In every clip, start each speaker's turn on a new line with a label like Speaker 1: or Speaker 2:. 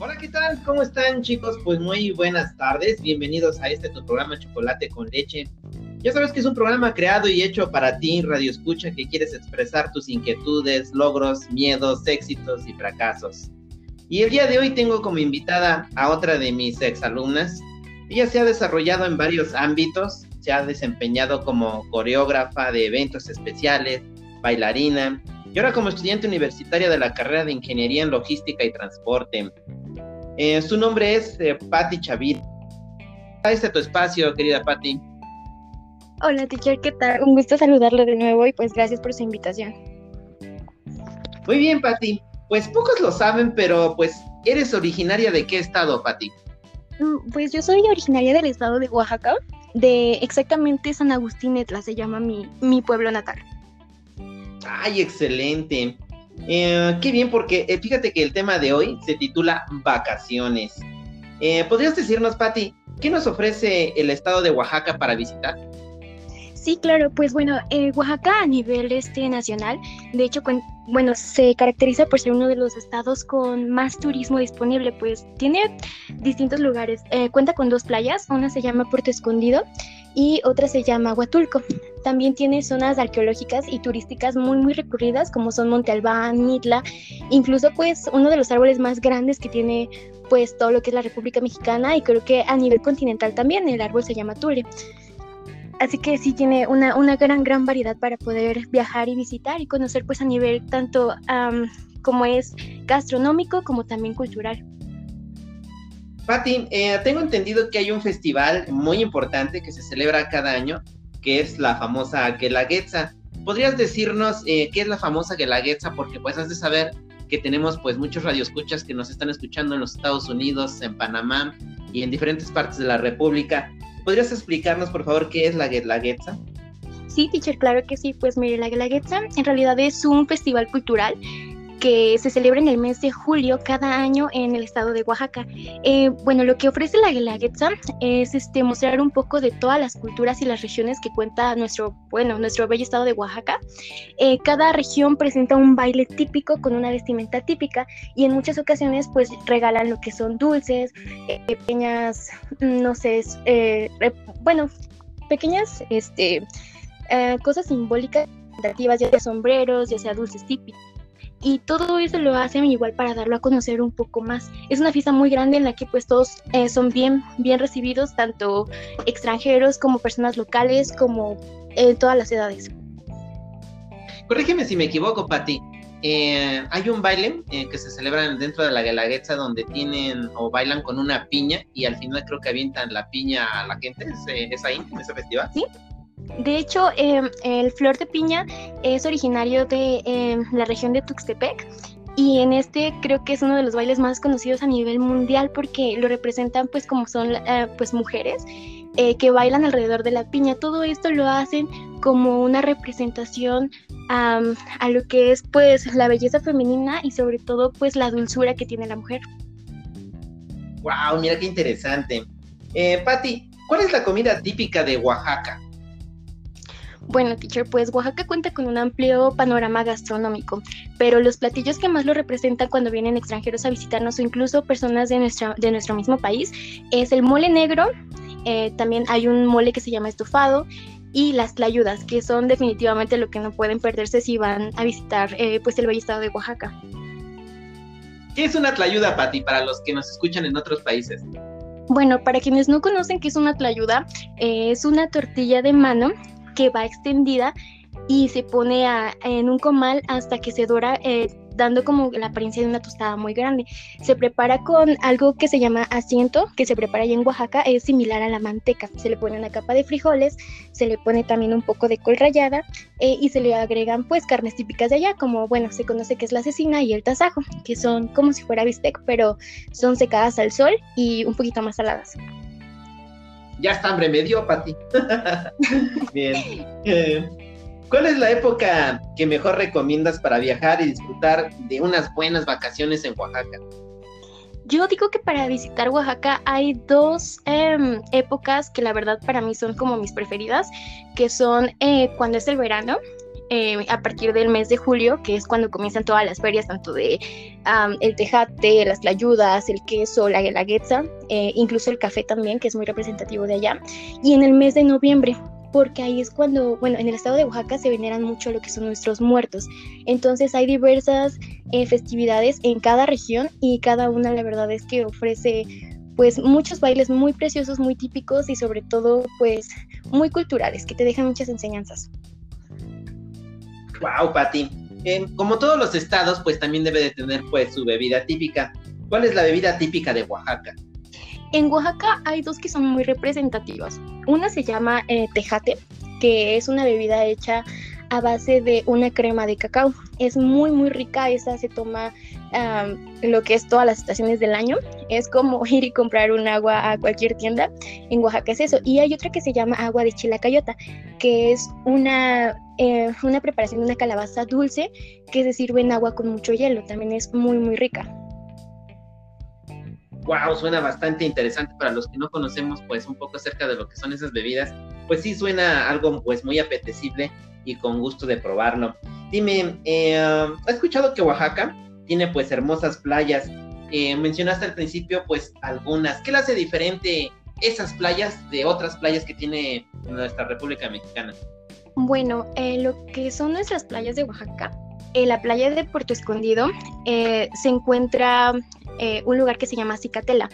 Speaker 1: Hola, ¿qué tal? ¿Cómo están chicos? Pues muy buenas tardes. Bienvenidos a este tu programa Chocolate con Leche. Ya sabes que es un programa creado y hecho para ti, Radio Escucha, que quieres expresar tus inquietudes, logros, miedos, éxitos y fracasos. Y el día de hoy tengo como invitada a otra de mis exalumnas. Ella se ha desarrollado en varios ámbitos, se ha desempeñado como coreógrafa de eventos especiales, bailarina, y ahora como estudiante universitaria de la carrera de Ingeniería en Logística y Transporte. Eh, su nombre es eh, Patti Chavit. Este tu espacio, querida Patti.
Speaker 2: Hola, teacher, ¿qué tal? Un gusto saludarlo de nuevo y pues gracias por su invitación.
Speaker 1: Muy bien, Patti. Pues pocos lo saben, pero pues, ¿eres originaria de qué estado, Patti?
Speaker 2: Mm, pues yo soy originaria del estado de Oaxaca, de exactamente San Agustín Etla, se llama mi, mi pueblo natal.
Speaker 1: Ay, excelente. Eh, qué bien, porque eh, fíjate que el tema de hoy se titula Vacaciones. Eh, ¿Podrías decirnos, Patti, qué nos ofrece el estado de Oaxaca para visitar?
Speaker 2: Sí, claro, pues bueno, Oaxaca a nivel este nacional, de hecho, bueno, se caracteriza por ser uno de los estados con más turismo disponible, pues tiene distintos lugares. cuenta con dos playas, una se llama Puerto Escondido y otra se llama Huatulco. También tiene zonas arqueológicas y turísticas muy muy recurridas como son Monte Albán, Mitla, incluso pues uno de los árboles más grandes que tiene pues todo lo que es la República Mexicana y creo que a nivel continental también el árbol se llama Tule. Así que sí tiene una, una gran, gran variedad para poder viajar y visitar y conocer pues a nivel tanto como es gastronómico como también cultural.
Speaker 1: Pati, eh, tengo entendido que hay un festival muy importante que se celebra cada año, que es la famosa Guelaguetza. ¿Podrías decirnos eh, qué es la famosa Guelaguetza? Porque pues has de saber que tenemos pues muchos radioescuchas que nos están escuchando en los Estados Unidos, en Panamá y en diferentes partes de la República. ¿Podrías explicarnos por favor qué es la Guelaguetza?
Speaker 2: Sí, teacher, claro que sí. Pues mire, la Guelaguetza en realidad es un festival cultural que se celebra en el mes de julio cada año en el estado de Oaxaca. Eh, bueno, lo que ofrece la Guelaguetza es este, mostrar un poco de todas las culturas y las regiones que cuenta nuestro, bueno, nuestro bello estado de Oaxaca. Eh, cada región presenta un baile típico con una vestimenta típica y en muchas ocasiones pues regalan lo que son dulces, eh, pequeñas, no sé, bueno, pequeñas este, cosas simbólicas, ya sea sombreros, ya sea dulces típicos y todo eso lo hacen igual para darlo a conocer un poco más. Es una fiesta muy grande en la que pues todos eh, son bien, bien recibidos, tanto extranjeros como personas locales, como en todas las edades.
Speaker 1: Corrígeme si me equivoco, Pati. Eh, hay un baile eh, que se celebra dentro de la Galaguetza donde tienen o bailan con una piña y al final creo que avientan la piña a la gente. ¿Es, ahí, en ese festival?
Speaker 2: Sí, de hecho, em, el flor de piña es originario de em, la región de Tuxtepec y en este creo que es uno de los bailes más conocidos a nivel mundial porque lo representan pues como son eh, pues mujeres eh, que bailan alrededor de la piña. Todo esto lo hacen como una representación a lo que es pues la belleza femenina y sobre todo pues la dulzura que tiene la mujer.
Speaker 1: Wow, mira qué interesante. Eh, Patti, ¿cuál es la comida típica de Oaxaca?
Speaker 2: Bueno, teacher, pues Oaxaca cuenta con un amplio panorama gastronómico, pero los platillos que más lo representan cuando vienen extranjeros a visitarnos o incluso personas de, nuestra, de nuestro mismo país es el mole negro, eh, también hay un mole que se llama estofado y las tlayudas, que son definitivamente lo que no pueden perderse si van a visitar eh, pues el bello estado de Oaxaca.
Speaker 1: ¿Qué es una tlayuda, Pati, para los que nos escuchan en otros países?
Speaker 2: Bueno, para quienes no conocen qué es una tlayuda, eh, es una tortilla de mano que va extendida y se pone en un comal hasta que se dora, eh, dando como la apariencia de una tostada muy grande. Se prepara con algo que se llama asiento, que se prepara allá en Oaxaca, es similar a la manteca. Se le pone una capa de frijoles, se le pone también un poco de col rallada eh, y se le agregan pues carnes típicas de allá, como bueno, se conoce que es la cecina y el tasajo, que son como si fuera bistec, pero son secadas al sol y un poquito más saladas.
Speaker 1: Ya está hambre me dio, Pati. Bien. Eh, ¿Cuál es la época que mejor recomiendas para viajar y disfrutar de unas buenas vacaciones en Oaxaca?
Speaker 2: Yo digo que para visitar Oaxaca hay dos em, épocas que la verdad para mí son como mis preferidas, que son eh, cuando es el verano eh, a partir del mes de julio, que es cuando comienzan todas las ferias, tanto de el tejate, las tlayudas, el queso, la guelaguetza, eh, incluso el café también, que es muy representativo de allá. Y en el mes de noviembre, porque ahí es cuando, bueno, en el estado de Oaxaca se veneran mucho lo que son nuestros muertos. Entonces hay diversas eh, festividades en cada región y cada una la verdad es que ofrece pues muchos bailes muy preciosos, muy típicos y sobre todo pues muy culturales que te dejan muchas enseñanzas.
Speaker 1: Wow, Pati. como todos los estados, pues también debe de tener pues su bebida típica. ¿Cuál es la bebida típica de Oaxaca?
Speaker 2: En Oaxaca hay dos que son muy representativas. Una se llama eh, tejate, que es una bebida hecha a base de una crema de cacao. Es muy, muy rica. Esa se toma lo que es todas las estaciones del año. Es como ir y comprar un agua a cualquier tienda. En Oaxaca es eso. Y hay otra que se llama agua de chilacayota, que es una, eh, una preparación de una calabaza dulce que se sirve en agua con mucho hielo. También es muy, muy rica
Speaker 1: wow, suena bastante interesante para los que no conocemos pues un poco acerca de lo que son esas bebidas, pues sí suena algo pues muy apetecible y con gusto de probarlo. Dime, eh, ¿has escuchado que Oaxaca tiene pues hermosas playas? Eh, mencionaste al principio pues algunas. ¿Qué le hace diferente esas playas de otras playas que tiene nuestra República Mexicana?
Speaker 2: Bueno, eh, lo que son nuestras playas de Oaxaca, la playa de Puerto Escondido se encuentra eh, un lugar que se llama Cicatela.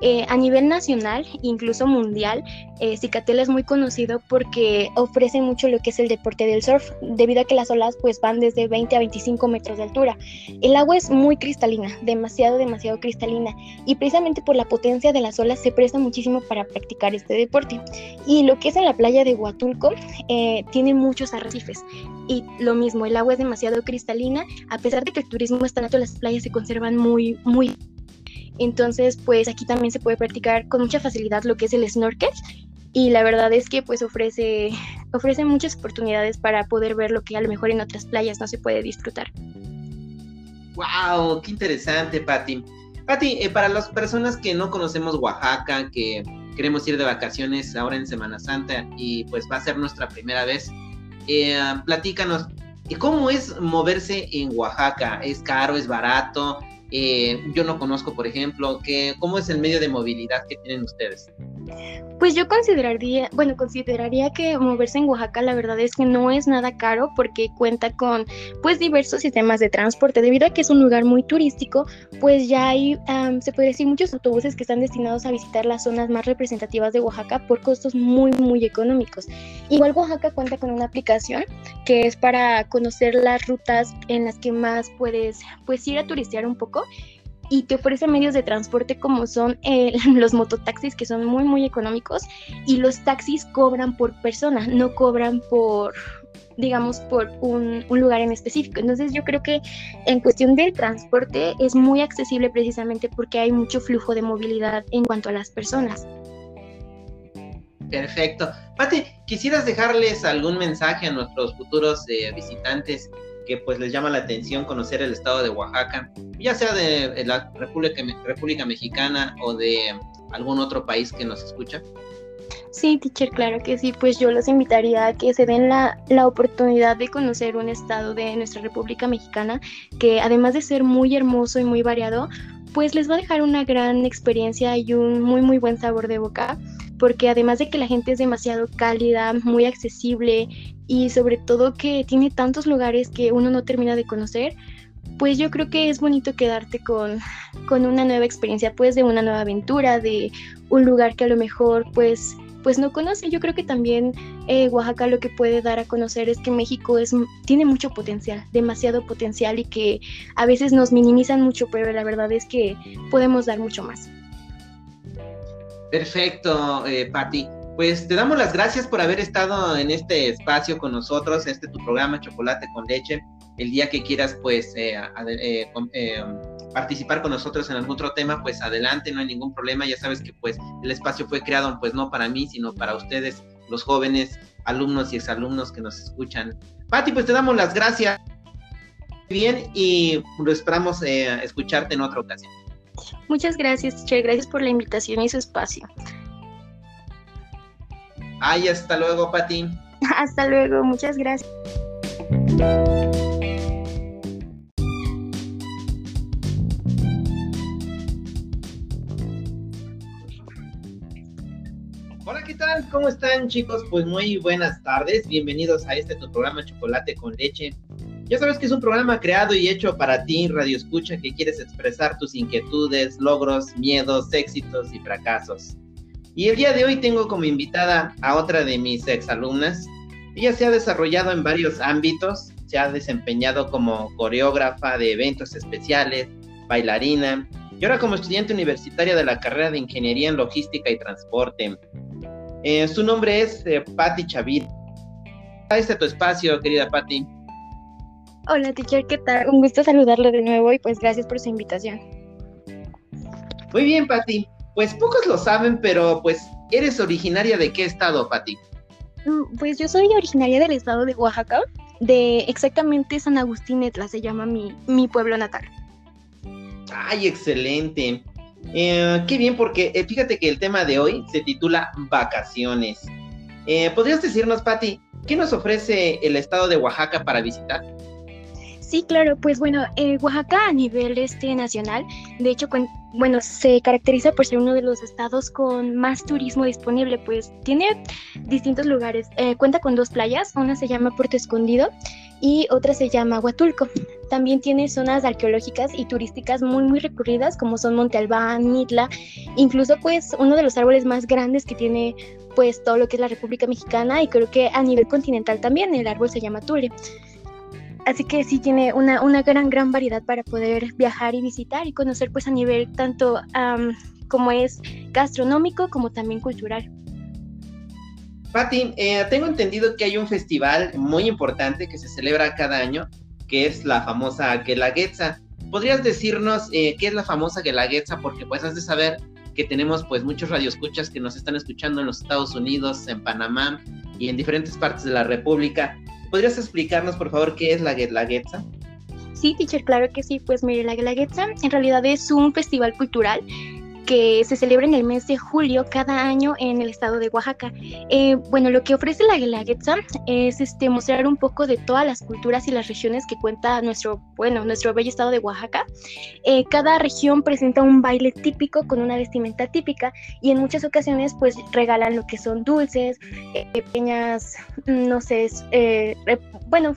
Speaker 2: Eh, a nivel nacional, incluso mundial, eh, Cicatela es muy conocido porque ofrece mucho lo que es el deporte del surf, debido a que las olas pues van desde 20 a 25 metros de altura. El agua es muy cristalina, demasiado, demasiado cristalina, y precisamente por la potencia de las olas se presta muchísimo para practicar este deporte. Y lo que es en la playa de Huatulco, tiene muchos arrecifes, y lo mismo, el agua es demasiado cristalina, a pesar de que el turismo está alto, las playas se conservan muy, muy entonces, pues aquí también se puede practicar con mucha facilidad lo que es el snorkel y la verdad es que pues ofrece, ofrece muchas oportunidades para poder ver lo que a lo mejor en otras playas no se puede disfrutar.
Speaker 1: ¡Wow! ¡Qué interesante, Patti! Patti, eh, para las personas que no conocemos Oaxaca, que queremos ir de vacaciones ahora en Semana Santa y pues va a ser nuestra primera vez, eh, platícanos, ¿cómo es moverse en Oaxaca? ¿Es caro? ¿Es barato? Eh, yo no conozco, por ejemplo, que, ¿cómo es el medio de movilidad que tienen ustedes?
Speaker 2: Pues yo consideraría, bueno, consideraría que moverse en Oaxaca la verdad es que no es nada caro porque cuenta con pues diversos sistemas de transporte. Debido a que es un lugar muy turístico, pues ya hay, se puede decir, muchos autobuses que están destinados a visitar las zonas más representativas de Oaxaca por costos muy, muy económicos. Igual Oaxaca cuenta con una aplicación que es para conocer las rutas en las que más puedes pues ir a turistear un poco y te ofrece medios de transporte como son eh, los mototaxis que son muy muy económicos y los taxis cobran por persona, no cobran por digamos por un, un, lugar en específico. Entonces yo creo que en cuestión del transporte es muy accesible precisamente porque hay mucho flujo de movilidad en cuanto a las personas.
Speaker 1: Perfecto. Pati, ¿quisieras dejarles algún mensaje a nuestros futuros eh, visitantes que pues les llama la atención conocer el estado de Oaxaca, ya sea de la República, República Mexicana o de algún otro país que nos escucha?
Speaker 2: Sí, teacher, claro que sí. Pues yo los invitaría a que se den la, la, oportunidad de conocer un estado de nuestra República Mexicana que además de ser muy hermoso y muy variado, pues les va a dejar una gran experiencia y un muy muy buen sabor de boca porque además de que la gente es demasiado cálida, muy accesible y sobre todo que tiene tantos lugares que uno no termina de conocer, pues yo creo que es bonito quedarte con, con una nueva experiencia, pues de una nueva aventura, de un lugar que a lo mejor pues pues no conoce. Yo creo que también eh, Oaxaca lo que puede dar a conocer es que México es, tiene mucho potencial, demasiado potencial y que a veces nos minimizan mucho, pero la verdad es que podemos dar mucho más.
Speaker 1: Perfecto, eh, Patti. Pues te damos las gracias por haber estado en este espacio con nosotros, este tu programa Chocolate con Leche. El día que quieras, pues, eh, eh, eh, participar con nosotros en algún otro tema, pues adelante, no hay ningún problema. Ya sabes que, pues, el espacio fue creado, pues, no para mí, sino para ustedes, los jóvenes, alumnos y exalumnos que nos escuchan. Patti, pues te damos las gracias. Bien, y lo esperamos escucharte en otra ocasión.
Speaker 2: Muchas gracias, Che. Gracias por la invitación y su espacio.
Speaker 1: Ay, hasta luego, Pati.
Speaker 2: Hasta luego, muchas gracias.
Speaker 1: Hola, ¿qué tal? ¿Cómo están chicos? Pues muy buenas tardes. Bienvenidos a este tu programa Chocolate con Leche. Ya sabes que es un programa creado y hecho para ti, Radio Escucha, que quieres expresar tus inquietudes, logros, miedos, éxitos y fracasos. Y el día de hoy tengo como invitada a otra de mis exalumnas. Ella se ha desarrollado en varios ámbitos, se ha desempeñado como coreógrafa de eventos especiales, bailarina, y ahora como estudiante universitaria de la carrera de Ingeniería en Logística y Transporte. Eh, su nombre es eh, Patti Chavit. Este tu espacio, querida Patti.
Speaker 2: Hola, teacher, ¿qué tal? Un gusto saludarlo de nuevo y pues gracias por su invitación.
Speaker 1: Muy bien, Patti. Pues pocos lo saben, pero pues eres originaria de qué estado, Patti?
Speaker 2: Mm, pues yo soy originaria del estado de Oaxaca, de exactamente San Agustín Etla, se llama mi, mi pueblo natal.
Speaker 1: Ay, excelente. Eh, qué bien, porque eh, fíjate que el tema de hoy se titula Vacaciones. Eh, ¿Podrías decirnos, Patti, qué nos ofrece el estado de Oaxaca para visitar?
Speaker 2: Sí, claro, pues bueno, Oaxaca a nivel este nacional, de hecho, bueno, se caracteriza por ser uno de los estados con más turismo disponible, pues tiene distintos lugares. cuenta con dos playas, una se llama Puerto Escondido y otra se llama Huatulco. También tiene zonas arqueológicas y turísticas muy muy recurridas como son Monte Albán, Mitla, incluso pues uno de los árboles más grandes que tiene pues todo lo que es la República Mexicana y creo que a nivel continental también el árbol se llama Tule. Así que sí tiene una, una gran, gran variedad para poder viajar y visitar y conocer pues a nivel tanto como es gastronómico como también cultural.
Speaker 1: Pati, eh, tengo entendido que hay un festival muy importante que se celebra cada año, que es la famosa Guelaguetza. ¿Podrías decirnos eh, qué es la famosa Guelaguetza? Porque pues has de saber que tenemos pues muchos radioescuchas que nos están escuchando en los Estados Unidos, en Panamá y en diferentes partes de la República. ¿Podrías explicarnos por favor qué es la Guelaguetza?
Speaker 2: Sí, teacher, claro que sí. Pues mire, la Guelaguetza en realidad es un festival cultural que se celebra en el mes de julio cada año en el estado de Oaxaca. Eh, bueno, lo que ofrece la Guelaguetza es este, mostrar un poco de todas las culturas y las regiones que cuenta nuestro, bueno, nuestro bello estado de Oaxaca. Eh, cada región presenta un baile típico con una vestimenta típica y en muchas ocasiones pues regalan lo que son dulces, eh, pequeñas, no sé, bueno,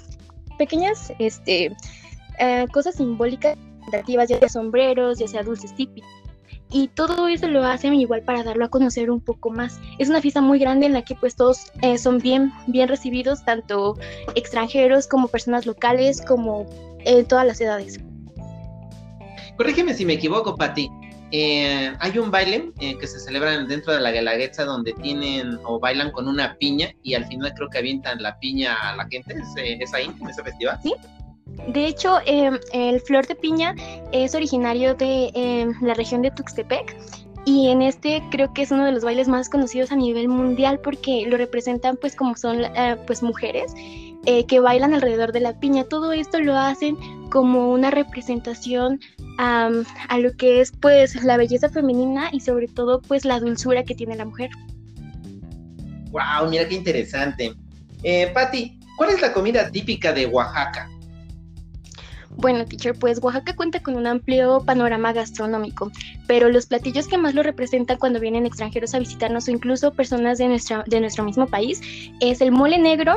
Speaker 2: pequeñas este, cosas simbólicas, ya sea sombreros, ya sea dulces típicos y todo eso lo hacen igual para darlo a conocer un poco más. Es una fiesta muy grande en la que pues todos eh, son bien, bien recibidos, tanto extranjeros como personas locales, como en todas las edades.
Speaker 1: Corrígeme si me equivoco, Pati. Eh, hay un baile eh, que se celebra dentro de la Galaguetza donde tienen o bailan con una piña y al final creo que avientan la piña a la gente. ¿Es, ahí, en ese festival?
Speaker 2: Sí, de hecho, em, el flor de piña es originario de em, la región de Tuxtepec y en este creo que es uno de los bailes más conocidos a nivel mundial porque lo representan pues como son eh, pues mujeres eh, que bailan alrededor de la piña. Todo esto lo hacen como una representación a lo que es pues la belleza femenina y sobre todo pues la dulzura que tiene la mujer.
Speaker 1: Wow, mira qué interesante. Eh, Patti, ¿cuál es la comida típica de Oaxaca?
Speaker 2: Bueno, teacher, pues Oaxaca cuenta con un amplio panorama gastronómico, pero los platillos que más lo representan cuando vienen extranjeros a visitarnos o incluso personas de, nuestra, de nuestro mismo país es el mole negro,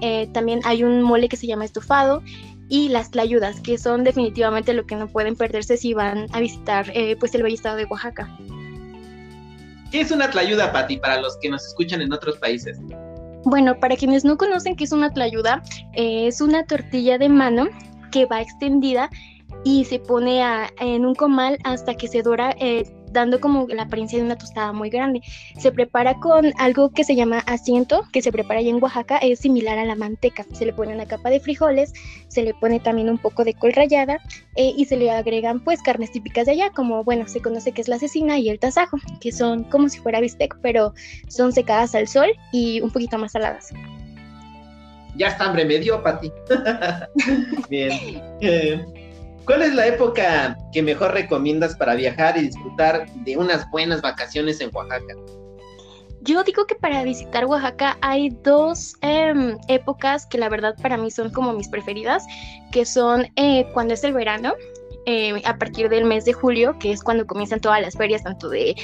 Speaker 2: eh, también hay un mole que se llama estofado y las tlayudas, que son definitivamente lo que no pueden perderse si van a visitar eh, pues el bello estado de Oaxaca.
Speaker 1: ¿Qué es una tlayuda, Pati, para los que nos escuchan en otros países?
Speaker 2: Bueno, para quienes no conocen qué es una tlayuda, eh, es una tortilla de mano que va extendida y se pone en un comal hasta que se dora, eh, dando como la apariencia de una tostada muy grande. Se prepara con algo que se llama asiento, que se prepara allá en Oaxaca, es similar a la manteca. Se le pone una capa de frijoles, se le pone también un poco de col rallada eh, y se le agregan pues carnes típicas de allá, como bueno, se conoce que es la cecina y el tasajo, que son como si fuera bistec, pero son secadas al sol y un poquito más saladas
Speaker 1: ya está hambre me dio, Pati. Bien. Eh, ¿Cuál es la época que mejor recomiendas para viajar y disfrutar de unas buenas vacaciones en Oaxaca?
Speaker 2: Yo digo que para visitar Oaxaca hay dos em, épocas que la verdad para mí son como mis preferidas, que son eh, cuando es el verano, eh, a partir del mes de julio, que es cuando comienzan todas las ferias, tanto de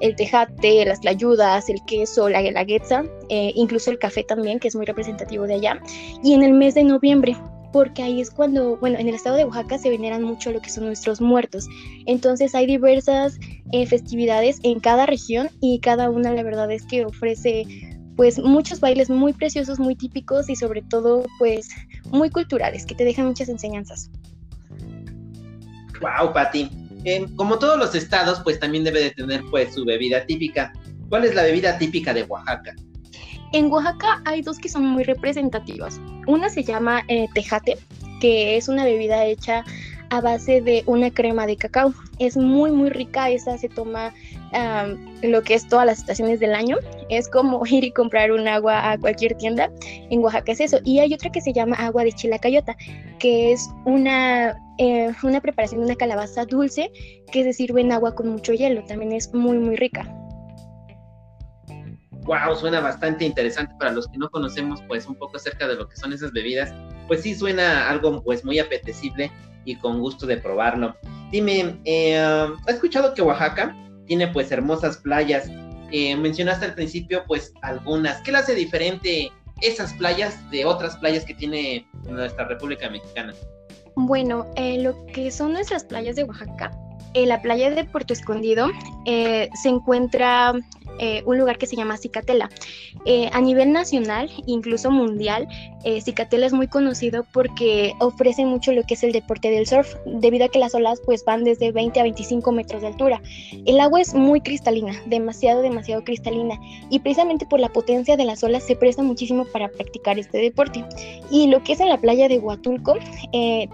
Speaker 2: el tejate, las tlayudas, el queso, la guelaguetza, eh, incluso el café también, que es muy representativo de allá, y en el mes de noviembre, porque ahí es cuando, bueno, en el estado de Oaxaca se veneran mucho lo que son nuestros muertos. Entonces hay diversas eh, festividades en cada región y cada una la verdad es que ofrece pues muchos bailes muy preciosos, muy típicos y sobre todo pues muy culturales que te dejan muchas enseñanzas.
Speaker 1: Wow, Pati. como todos los estados, pues también debe de tener pues su bebida típica. ¿Cuál es la bebida típica de Oaxaca?
Speaker 2: En Oaxaca hay dos que son muy representativas. Una se llama eh, tejate, que es una bebida hecha a base de una crema de cacao. Es muy, muy rica. Esa se toma lo que es todas las estaciones del año. Es como ir y comprar un agua a cualquier tienda. En Oaxaca es eso. Y hay otra que se llama agua de chilacayota, que es una, eh, una preparación de una calabaza dulce que se sirve en agua con mucho hielo. También es muy, muy rica.
Speaker 1: Wow, suena bastante interesante para los que no conocemos pues un poco acerca de lo que son esas bebidas. Pues sí suena algo pues muy apetecible y con gusto de probarlo. Dime, eh, ¿has escuchado que Oaxaca tiene pues hermosas playas. Eh, mencionaste al principio pues algunas. ¿Qué le hace diferente esas playas de otras playas que tiene nuestra República Mexicana?
Speaker 2: Bueno, eh, lo que son nuestras playas de Oaxaca, eh, la playa de Puerto Escondido se encuentra eh, un lugar que se llama Cicatela. Eh, a nivel nacional, incluso mundial, eh, Cicatela es muy conocido porque ofrece mucho lo que es el deporte del surf, debido a que las olas pues van desde 20 a 25 metros de altura. El agua es muy cristalina, demasiado, demasiado cristalina, y precisamente por la potencia de las olas se presta muchísimo para practicar este deporte. Y lo que es en la playa de Huatulco,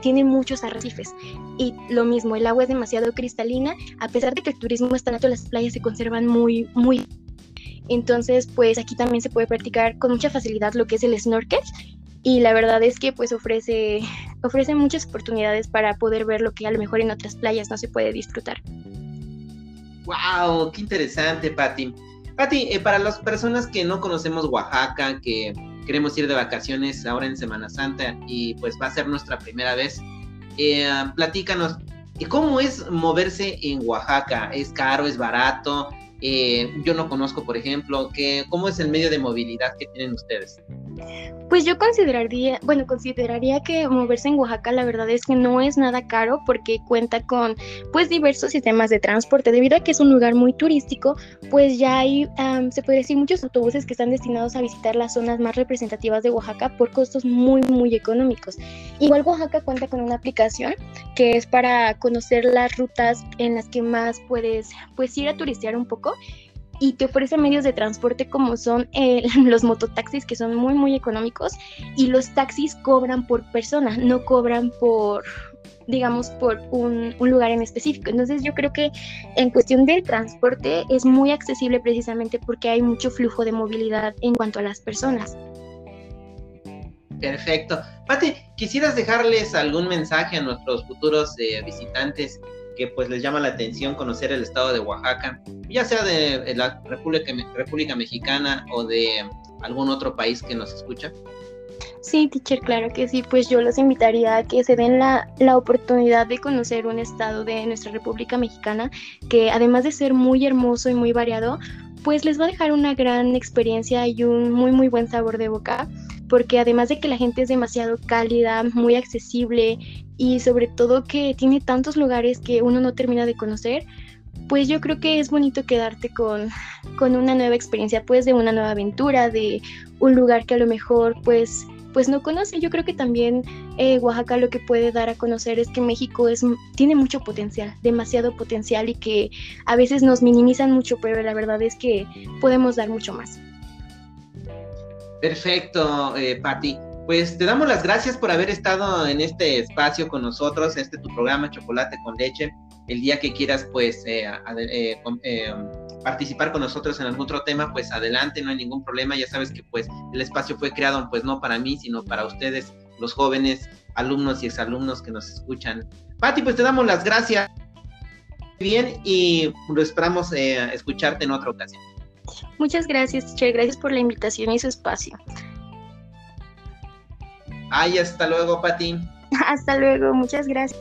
Speaker 2: tiene muchos arrecifes, y lo mismo, el agua es demasiado cristalina, a pesar de que el turismo está alto, las playas se conservan muy, muy entonces, pues aquí también se puede practicar con mucha facilidad lo que es el snorkel y la verdad es que pues ofrece, ofrece muchas oportunidades para poder ver lo que a lo mejor en otras playas no se puede disfrutar.
Speaker 1: ¡Wow! ¡Qué interesante, Patti! Patti, eh, para las personas que no conocemos Oaxaca, que queremos ir de vacaciones ahora en Semana Santa y pues va a ser nuestra primera vez, eh, platícanos, ¿cómo es moverse en Oaxaca? ¿Es caro? ¿Es barato? Eh, yo no conozco, por ejemplo, que, ¿cómo es el medio de movilidad que tienen ustedes?
Speaker 2: Pues yo consideraría, bueno, consideraría que moverse en Oaxaca la verdad es que no es nada caro porque cuenta con pues diversos sistemas de transporte. Debido a que es un lugar muy turístico, pues ya hay, se puede decir, muchos autobuses que están destinados a visitar las zonas más representativas de Oaxaca por costos muy, muy económicos. Igual Oaxaca cuenta con una aplicación que es para conocer las rutas en las que más puedes pues ir a turistear un poco y te ofrece medios de transporte como son eh, los mototaxis que son muy muy económicos y los taxis cobran por persona, no cobran por digamos por un, un, lugar en específico. Entonces yo creo que en cuestión del transporte es muy accesible precisamente porque hay mucho flujo de movilidad en cuanto a las personas.
Speaker 1: Perfecto. Pati, ¿quisieras dejarles algún mensaje a nuestros futuros eh, visitantes que pues les llama la atención conocer el estado de Oaxaca, ya sea de la República, República Mexicana o de algún otro país que nos escucha?
Speaker 2: Sí, teacher, claro que sí. Pues yo los invitaría a que se den la, la, oportunidad de conocer un estado de nuestra República Mexicana que además de ser muy hermoso y muy variado, pues les va a dejar una gran experiencia y un muy muy buen sabor de boca porque además de que la gente es demasiado cálida, muy accesible y sobre todo que tiene tantos lugares que uno no termina de conocer, pues yo creo que es bonito quedarte con, con una nueva experiencia, pues de una nueva aventura, de un lugar que a lo mejor pues pues no conoce. Yo creo que también eh, Oaxaca lo que puede dar a conocer es que México es, tiene mucho potencial, demasiado potencial y que a veces nos minimizan mucho, pero la verdad es que podemos dar mucho más.
Speaker 1: Perfecto, eh, Patti. Pues te damos las gracias por haber estado en este espacio con nosotros, este tu programa Chocolate con Leche. El día que quieras, pues, eh, eh, eh, participar con nosotros en algún otro tema, pues adelante, no hay ningún problema. Ya sabes que, pues, el espacio fue creado, pues, no para mí, sino para ustedes, los jóvenes, alumnos y exalumnos que nos escuchan. Patti, pues te damos las gracias. Bien, y lo esperamos escucharte en otra ocasión.
Speaker 2: Muchas gracias, teacher. Gracias por la invitación y su espacio.
Speaker 1: Ay, hasta luego, Pati.
Speaker 2: Hasta luego, muchas gracias.